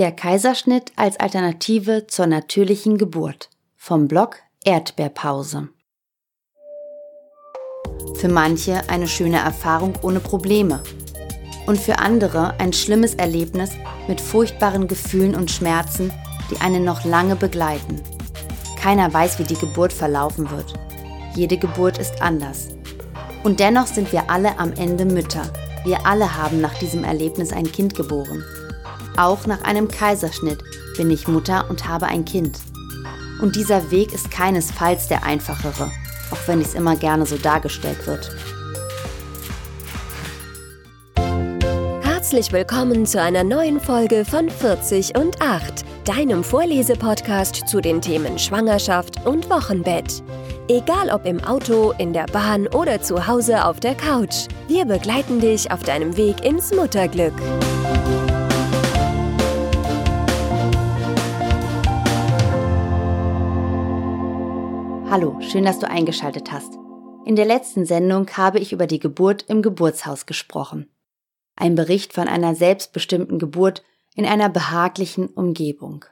Der Kaiserschnitt als Alternative zur natürlichen Geburt vom Blog Erdbeerpause. Für manche eine schöne Erfahrung ohne Probleme und für andere ein schlimmes Erlebnis mit furchtbaren Gefühlen und Schmerzen, die einen noch lange begleiten. Keiner weiß, wie die Geburt verlaufen wird. Jede Geburt ist anders. Und dennoch sind wir alle am Ende Mütter. Wir alle haben nach diesem Erlebnis ein Kind geboren. Auch nach einem Kaiserschnitt bin ich Mutter und habe ein Kind. Und dieser Weg ist keinesfalls der einfachere, auch wenn es immer gerne so dargestellt wird. Herzlich willkommen zu einer neuen Folge von 40 und 8, deinem Vorlesepodcast zu den Themen Schwangerschaft und Wochenbett. Egal ob im Auto, in der Bahn oder zu Hause auf der Couch, wir begleiten dich auf deinem Weg ins Mutterglück. Hallo, schön, dass du eingeschaltet hast. In der letzten Sendung habe ich über die Geburt im Geburtshaus gesprochen. Ein Bericht von einer selbstbestimmten Geburt in einer behaglichen Umgebung.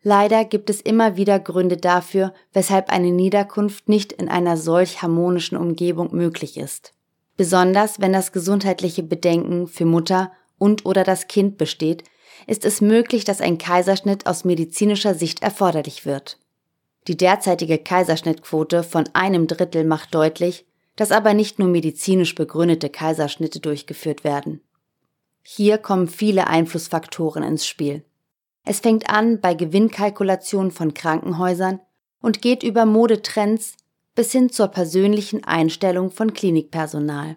Leider gibt es immer wieder Gründe dafür, weshalb eine Niederkunft nicht in einer solch harmonischen Umgebung möglich ist. Besonders wenn das gesundheitliche Bedenken für Mutter und oder das Kind besteht, ist es möglich, dass ein Kaiserschnitt aus medizinischer Sicht erforderlich wird. Die derzeitige Kaiserschnittquote von einem Drittel macht deutlich, dass aber nicht nur medizinisch begründete Kaiserschnitte durchgeführt werden. Hier kommen viele Einflussfaktoren ins Spiel. Es fängt an bei Gewinnkalkulationen von Krankenhäusern und geht über Modetrends bis hin zur persönlichen Einstellung von Klinikpersonal.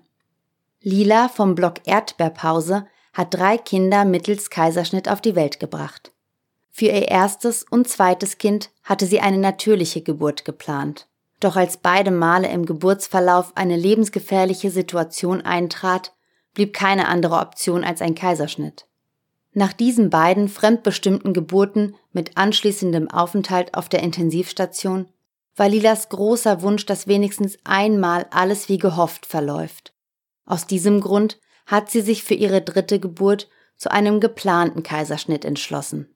Lila vom Blog Erdbeerpause hat drei Kinder mittels Kaiserschnitt auf die Welt gebracht. Für ihr erstes und zweites Kind hatte sie eine natürliche Geburt geplant. Doch als beide Male im Geburtsverlauf eine lebensgefährliche Situation eintrat, blieb keine andere Option als ein Kaiserschnitt. Nach diesen beiden fremdbestimmten Geburten mit anschließendem Aufenthalt auf der Intensivstation war Lilas großer Wunsch, dass wenigstens einmal alles wie gehofft verläuft. Aus diesem Grund hat sie sich für ihre dritte Geburt zu einem geplanten Kaiserschnitt entschlossen.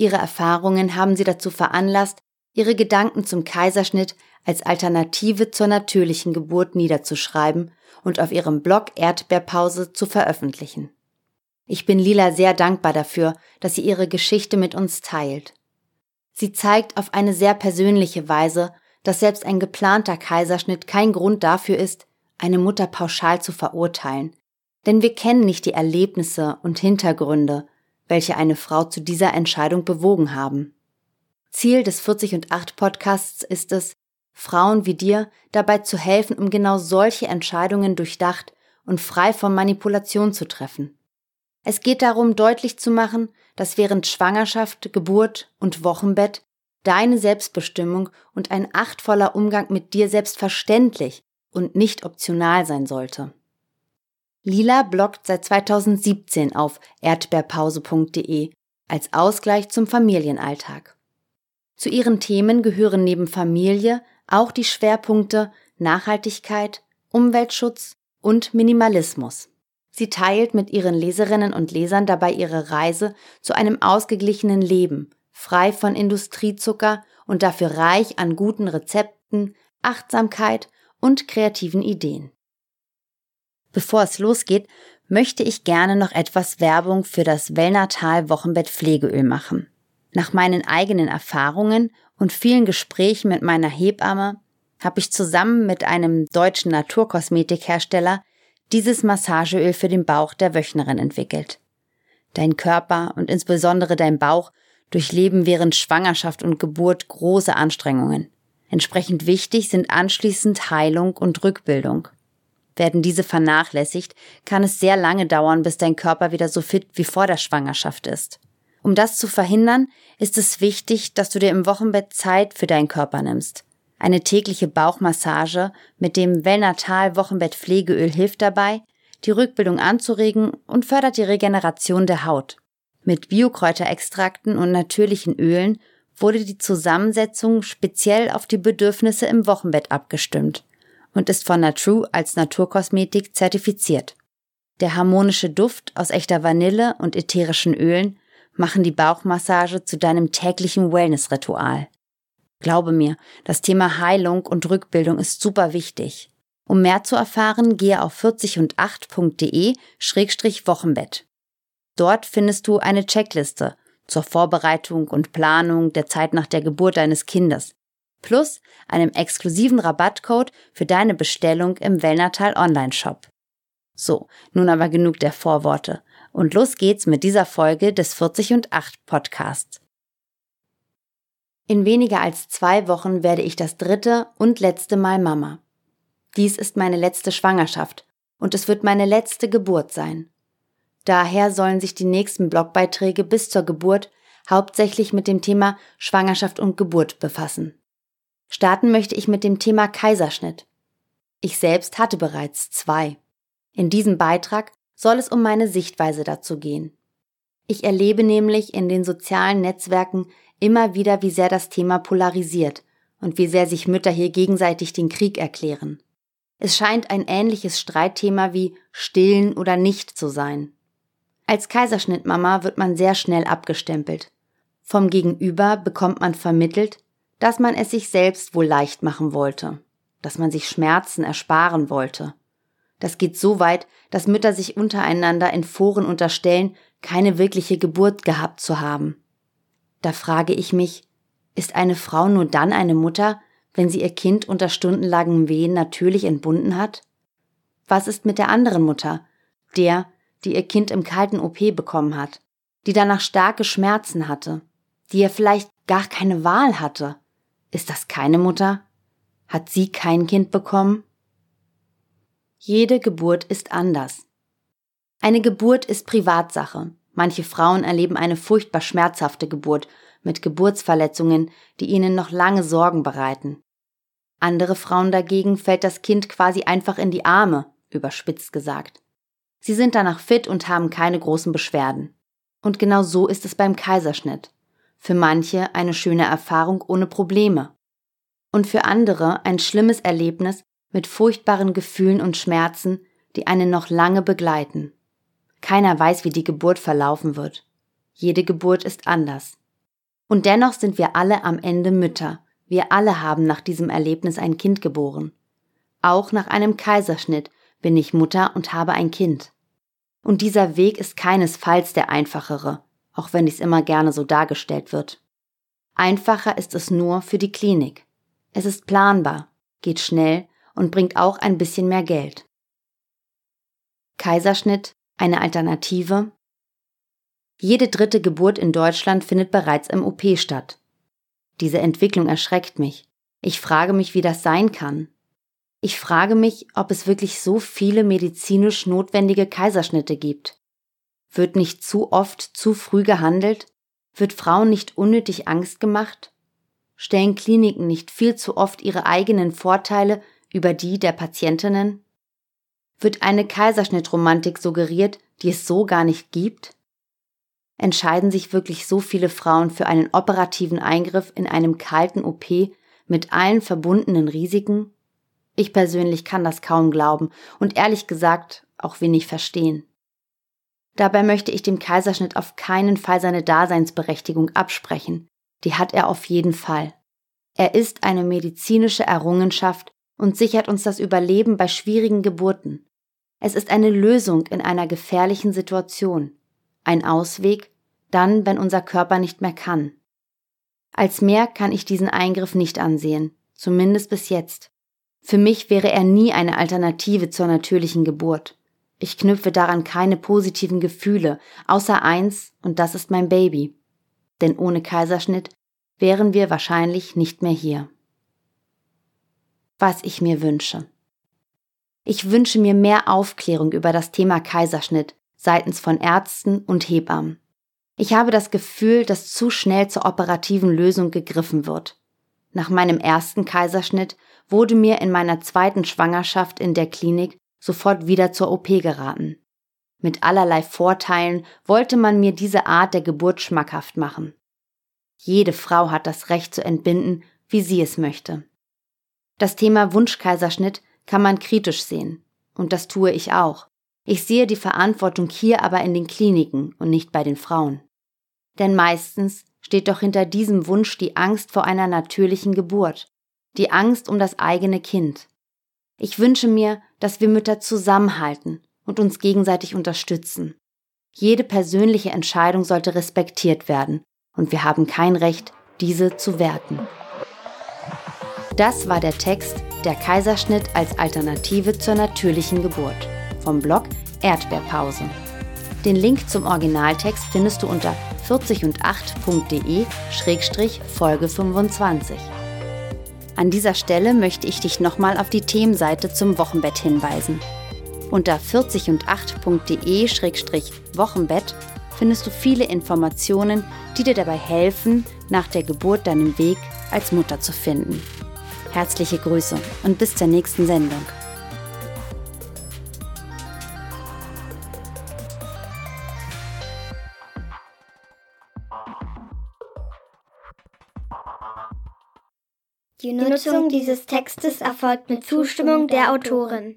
Ihre Erfahrungen haben sie dazu veranlasst, ihre Gedanken zum Kaiserschnitt als Alternative zur natürlichen Geburt niederzuschreiben und auf ihrem Blog Erdbeerpause zu veröffentlichen. Ich bin Lila sehr dankbar dafür, dass sie ihre Geschichte mit uns teilt. Sie zeigt auf eine sehr persönliche Weise, dass selbst ein geplanter Kaiserschnitt kein Grund dafür ist, eine Mutter pauschal zu verurteilen. Denn wir kennen nicht die Erlebnisse und Hintergründe, welche eine Frau zu dieser Entscheidung bewogen haben. Ziel des 40 und 8 Podcasts ist es, Frauen wie dir dabei zu helfen, um genau solche Entscheidungen durchdacht und frei von Manipulation zu treffen. Es geht darum, deutlich zu machen, dass während Schwangerschaft, Geburt und Wochenbett deine Selbstbestimmung und ein achtvoller Umgang mit dir selbstverständlich und nicht optional sein sollte. Lila bloggt seit 2017 auf erdbeerpause.de als Ausgleich zum Familienalltag. Zu ihren Themen gehören neben Familie auch die Schwerpunkte Nachhaltigkeit, Umweltschutz und Minimalismus. Sie teilt mit ihren Leserinnen und Lesern dabei ihre Reise zu einem ausgeglichenen Leben, frei von Industriezucker und dafür reich an guten Rezepten, Achtsamkeit und kreativen Ideen. Bevor es losgeht, möchte ich gerne noch etwas Werbung für das Wellnatal Wochenbett Pflegeöl machen. Nach meinen eigenen Erfahrungen und vielen Gesprächen mit meiner Hebamme habe ich zusammen mit einem deutschen Naturkosmetikhersteller dieses Massageöl für den Bauch der Wöchnerin entwickelt. Dein Körper und insbesondere dein Bauch durchleben während Schwangerschaft und Geburt große Anstrengungen. Entsprechend wichtig sind anschließend Heilung und Rückbildung. Werden diese vernachlässigt, kann es sehr lange dauern, bis dein Körper wieder so fit wie vor der Schwangerschaft ist. Um das zu verhindern, ist es wichtig, dass du dir im Wochenbett Zeit für deinen Körper nimmst. Eine tägliche Bauchmassage mit dem Wellnatal Wochenbett Pflegeöl hilft dabei, die Rückbildung anzuregen und fördert die Regeneration der Haut. Mit Biokräuterextrakten und natürlichen Ölen wurde die Zusammensetzung speziell auf die Bedürfnisse im Wochenbett abgestimmt und ist von Natrue als Naturkosmetik zertifiziert. Der harmonische Duft aus echter Vanille und ätherischen Ölen machen die Bauchmassage zu deinem täglichen Wellness-Ritual. Glaube mir, das Thema Heilung und Rückbildung ist super wichtig. Um mehr zu erfahren, gehe auf 40und8.de-wochenbett. Dort findest du eine Checkliste zur Vorbereitung und Planung der Zeit nach der Geburt deines Kindes, plus einem exklusiven Rabattcode für deine Bestellung im Wellnertal Online-Shop. So, nun aber genug der Vorworte und los geht's mit dieser Folge des 40 und 8 Podcasts. In weniger als zwei Wochen werde ich das dritte und letzte Mal Mama. Dies ist meine letzte Schwangerschaft und es wird meine letzte Geburt sein. Daher sollen sich die nächsten Blogbeiträge bis zur Geburt hauptsächlich mit dem Thema Schwangerschaft und Geburt befassen. Starten möchte ich mit dem Thema Kaiserschnitt. Ich selbst hatte bereits zwei. In diesem Beitrag soll es um meine Sichtweise dazu gehen. Ich erlebe nämlich in den sozialen Netzwerken immer wieder, wie sehr das Thema polarisiert und wie sehr sich Mütter hier gegenseitig den Krieg erklären. Es scheint ein ähnliches Streitthema wie stillen oder nicht zu sein. Als Kaiserschnittmama wird man sehr schnell abgestempelt. Vom Gegenüber bekommt man vermittelt, dass man es sich selbst wohl leicht machen wollte, dass man sich Schmerzen ersparen wollte. Das geht so weit, dass Mütter sich untereinander in Foren unterstellen, keine wirkliche Geburt gehabt zu haben. Da frage ich mich, ist eine Frau nur dann eine Mutter, wenn sie ihr Kind unter stundenlangem Wehen natürlich entbunden hat? Was ist mit der anderen Mutter, der, die ihr Kind im kalten OP bekommen hat, die danach starke Schmerzen hatte, die ja vielleicht gar keine Wahl hatte? Ist das keine Mutter? Hat sie kein Kind bekommen? Jede Geburt ist anders. Eine Geburt ist Privatsache. Manche Frauen erleben eine furchtbar schmerzhafte Geburt mit Geburtsverletzungen, die ihnen noch lange Sorgen bereiten. Andere Frauen dagegen fällt das Kind quasi einfach in die Arme, überspitzt gesagt. Sie sind danach fit und haben keine großen Beschwerden. Und genau so ist es beim Kaiserschnitt. Für manche eine schöne Erfahrung ohne Probleme. Und für andere ein schlimmes Erlebnis mit furchtbaren Gefühlen und Schmerzen, die einen noch lange begleiten. Keiner weiß, wie die Geburt verlaufen wird. Jede Geburt ist anders. Und dennoch sind wir alle am Ende Mütter, wir alle haben nach diesem Erlebnis ein Kind geboren. Auch nach einem Kaiserschnitt bin ich Mutter und habe ein Kind. Und dieser Weg ist keinesfalls der einfachere, auch wenn dies immer gerne so dargestellt wird. Einfacher ist es nur für die Klinik. Es ist planbar, geht schnell und bringt auch ein bisschen mehr Geld. Kaiserschnitt, eine Alternative? Jede dritte Geburt in Deutschland findet bereits im OP statt. Diese Entwicklung erschreckt mich. Ich frage mich, wie das sein kann. Ich frage mich, ob es wirklich so viele medizinisch notwendige Kaiserschnitte gibt. Wird nicht zu oft zu früh gehandelt? Wird Frauen nicht unnötig Angst gemacht? Stellen Kliniken nicht viel zu oft ihre eigenen Vorteile über die der Patientinnen? Wird eine Kaiserschnittromantik suggeriert, die es so gar nicht gibt? entscheiden sich wirklich so viele Frauen für einen operativen Eingriff in einem kalten OP mit allen verbundenen Risiken? Ich persönlich kann das kaum glauben und ehrlich gesagt auch wenig verstehen. Dabei möchte ich dem Kaiserschnitt auf keinen Fall seine Daseinsberechtigung absprechen. Die hat er auf jeden Fall. Er ist eine medizinische Errungenschaft und sichert uns das Überleben bei schwierigen Geburten. Es ist eine Lösung in einer gefährlichen Situation ein Ausweg, dann, wenn unser Körper nicht mehr kann. Als mehr kann ich diesen Eingriff nicht ansehen, zumindest bis jetzt. Für mich wäre er nie eine Alternative zur natürlichen Geburt. Ich knüpfe daran keine positiven Gefühle, außer eins, und das ist mein Baby. Denn ohne Kaiserschnitt wären wir wahrscheinlich nicht mehr hier. Was ich mir wünsche. Ich wünsche mir mehr Aufklärung über das Thema Kaiserschnitt, seitens von Ärzten und Hebammen. Ich habe das Gefühl, dass zu schnell zur operativen Lösung gegriffen wird. Nach meinem ersten Kaiserschnitt wurde mir in meiner zweiten Schwangerschaft in der Klinik sofort wieder zur OP geraten. Mit allerlei Vorteilen wollte man mir diese Art der Geburt schmackhaft machen. Jede Frau hat das Recht zu entbinden, wie sie es möchte. Das Thema Wunschkaiserschnitt kann man kritisch sehen, und das tue ich auch. Ich sehe die Verantwortung hier aber in den Kliniken und nicht bei den Frauen. Denn meistens steht doch hinter diesem Wunsch die Angst vor einer natürlichen Geburt, die Angst um das eigene Kind. Ich wünsche mir, dass wir Mütter zusammenhalten und uns gegenseitig unterstützen. Jede persönliche Entscheidung sollte respektiert werden und wir haben kein Recht, diese zu werten. Das war der Text Der Kaiserschnitt als Alternative zur natürlichen Geburt vom Blog Erdbeerpause. Den Link zum Originaltext findest du unter 40und8.de-folge 25. An dieser Stelle möchte ich dich nochmal auf die Themenseite zum Wochenbett hinweisen. Unter 40und8.de-wochenbett findest du viele Informationen, die dir dabei helfen, nach der Geburt deinen Weg als Mutter zu finden. Herzliche Grüße und bis zur nächsten Sendung. Die Nutzung dieses Textes erfolgt mit Zustimmung der Autorin.